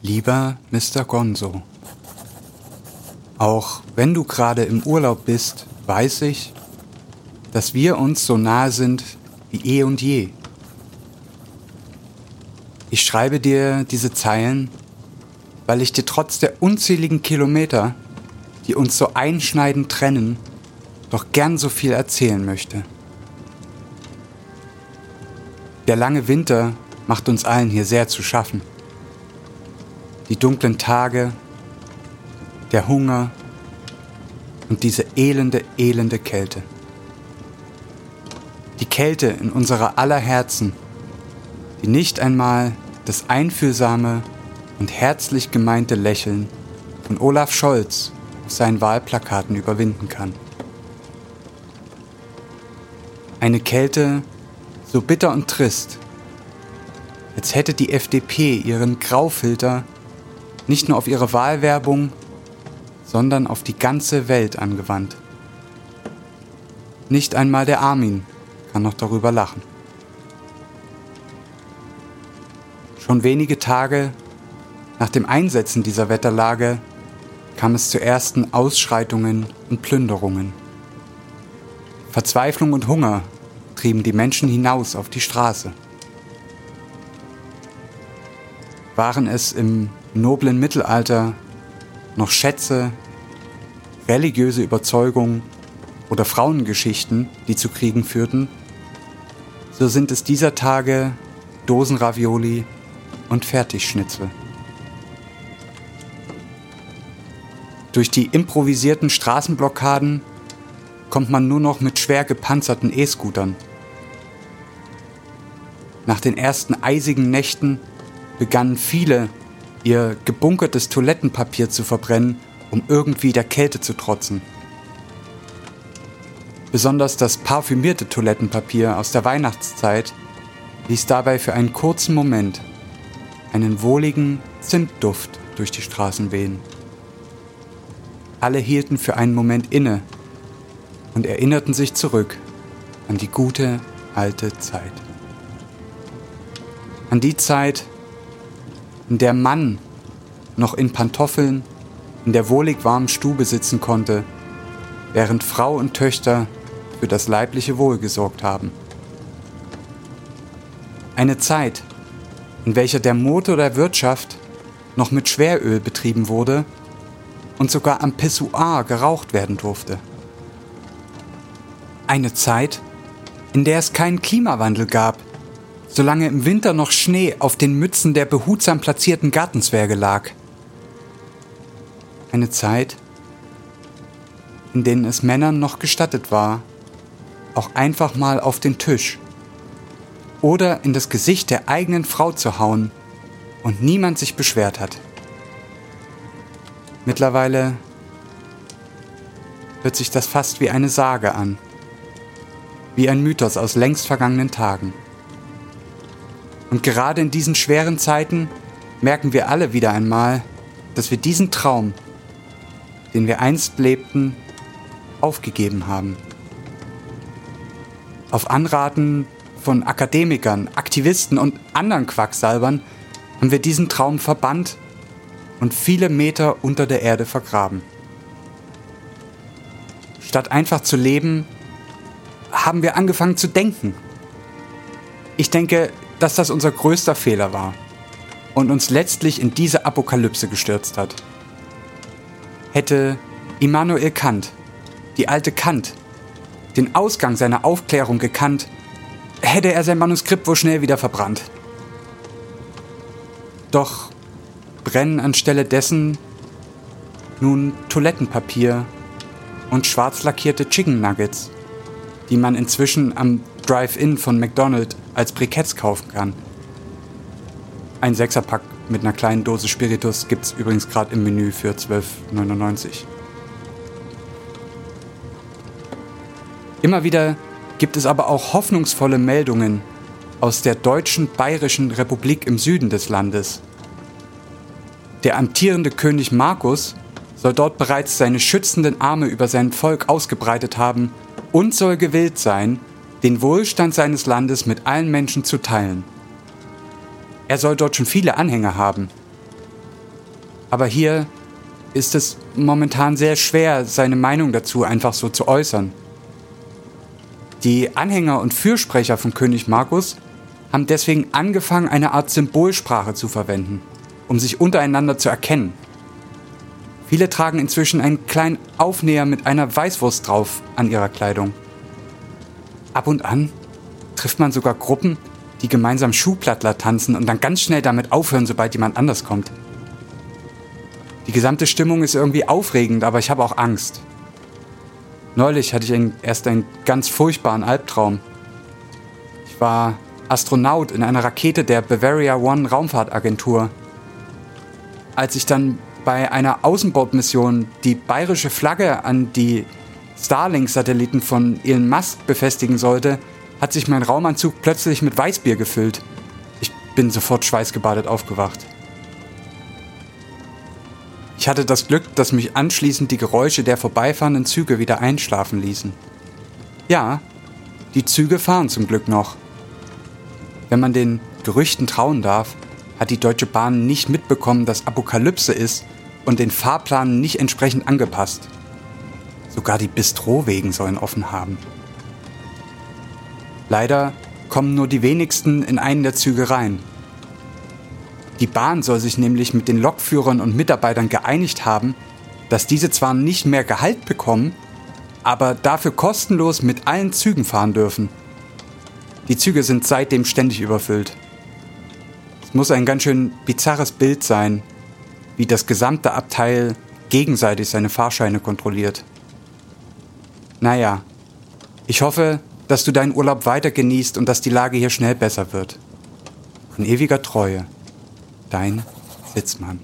Lieber Mr. Gonzo, auch wenn du gerade im Urlaub bist, weiß ich, dass wir uns so nahe sind wie eh und je. Ich schreibe dir diese Zeilen, weil ich dir trotz der unzähligen Kilometer, die uns so einschneidend trennen, doch gern so viel erzählen möchte. Der lange Winter macht uns allen hier sehr zu schaffen. Die dunklen Tage, der Hunger und diese elende, elende Kälte. Die Kälte in unserer aller Herzen, die nicht einmal das einfühlsame und herzlich gemeinte Lächeln von Olaf Scholz auf seinen Wahlplakaten überwinden kann. Eine Kälte, so bitter und trist, als hätte die FDP ihren Graufilter nicht nur auf ihre Wahlwerbung, sondern auf die ganze Welt angewandt. Nicht einmal der Armin kann noch darüber lachen. Schon wenige Tage nach dem Einsetzen dieser Wetterlage kam es zu ersten Ausschreitungen und Plünderungen. Verzweiflung und Hunger trieben die Menschen hinaus auf die Straße. Waren es im noblen Mittelalter noch Schätze, religiöse Überzeugungen oder Frauengeschichten, die zu Kriegen führten, so sind es dieser Tage Dosenravioli und Fertigschnitzel. Durch die improvisierten Straßenblockaden kommt man nur noch mit schwer gepanzerten E-Scootern nach den ersten eisigen Nächten begannen viele, ihr gebunkertes Toilettenpapier zu verbrennen, um irgendwie der Kälte zu trotzen. Besonders das parfümierte Toilettenpapier aus der Weihnachtszeit ließ dabei für einen kurzen Moment einen wohligen Zimtduft durch die Straßen wehen. Alle hielten für einen Moment inne und erinnerten sich zurück an die gute alte Zeit an die Zeit, in der Mann noch in Pantoffeln in der wohlig warmen Stube sitzen konnte, während Frau und Töchter für das leibliche Wohl gesorgt haben. Eine Zeit, in welcher der Motor der Wirtschaft noch mit Schweröl betrieben wurde und sogar am Pissoir geraucht werden durfte. Eine Zeit, in der es keinen Klimawandel gab, solange im Winter noch Schnee auf den Mützen der behutsam platzierten Gartenzwerge lag. Eine Zeit, in denen es Männern noch gestattet war, auch einfach mal auf den Tisch oder in das Gesicht der eigenen Frau zu hauen und niemand sich beschwert hat. Mittlerweile hört sich das fast wie eine Sage an, wie ein Mythos aus längst vergangenen Tagen. Und gerade in diesen schweren Zeiten merken wir alle wieder einmal, dass wir diesen Traum, den wir einst lebten, aufgegeben haben. Auf Anraten von Akademikern, Aktivisten und anderen Quacksalbern haben wir diesen Traum verbannt und viele Meter unter der Erde vergraben. Statt einfach zu leben, haben wir angefangen zu denken. Ich denke, dass das unser größter Fehler war und uns letztlich in diese Apokalypse gestürzt hat. Hätte Immanuel Kant, die alte Kant, den Ausgang seiner Aufklärung gekannt, hätte er sein Manuskript wohl schnell wieder verbrannt. Doch brennen anstelle dessen nun Toilettenpapier und schwarz lackierte Chicken Nuggets, die man inzwischen am Drive-In von McDonald's als Briketts kaufen kann. Ein Sechserpack mit einer kleinen Dose Spiritus gibt es übrigens gerade im Menü für 12,99. Immer wieder gibt es aber auch hoffnungsvolle Meldungen aus der deutschen Bayerischen Republik im Süden des Landes. Der amtierende König Markus soll dort bereits seine schützenden Arme über sein Volk ausgebreitet haben und soll gewillt sein, den Wohlstand seines Landes mit allen Menschen zu teilen. Er soll dort schon viele Anhänger haben. Aber hier ist es momentan sehr schwer, seine Meinung dazu einfach so zu äußern. Die Anhänger und Fürsprecher von König Markus haben deswegen angefangen, eine Art Symbolsprache zu verwenden, um sich untereinander zu erkennen. Viele tragen inzwischen einen kleinen Aufnäher mit einer Weißwurst drauf an ihrer Kleidung. Ab und an trifft man sogar Gruppen, die gemeinsam Schuhplattler tanzen und dann ganz schnell damit aufhören, sobald jemand anders kommt. Die gesamte Stimmung ist irgendwie aufregend, aber ich habe auch Angst. Neulich hatte ich ein, erst einen ganz furchtbaren Albtraum. Ich war Astronaut in einer Rakete der Bavaria One Raumfahrtagentur. Als ich dann bei einer Außenbordmission die bayerische Flagge an die Starlink-Satelliten von Elon Musk befestigen sollte, hat sich mein Raumanzug plötzlich mit Weißbier gefüllt. Ich bin sofort schweißgebadet aufgewacht. Ich hatte das Glück, dass mich anschließend die Geräusche der vorbeifahrenden Züge wieder einschlafen ließen. Ja, die Züge fahren zum Glück noch. Wenn man den Gerüchten trauen darf, hat die Deutsche Bahn nicht mitbekommen, dass Apokalypse ist und den Fahrplan nicht entsprechend angepasst. Sogar die Bistrowegen sollen offen haben. Leider kommen nur die wenigsten in einen der Züge rein. Die Bahn soll sich nämlich mit den Lokführern und Mitarbeitern geeinigt haben, dass diese zwar nicht mehr Gehalt bekommen, aber dafür kostenlos mit allen Zügen fahren dürfen. Die Züge sind seitdem ständig überfüllt. Es muss ein ganz schön bizarres Bild sein, wie das gesamte Abteil gegenseitig seine Fahrscheine kontrolliert. Naja, ich hoffe, dass du deinen Urlaub weiter genießt und dass die Lage hier schnell besser wird. In ewiger Treue, dein Sitzmann.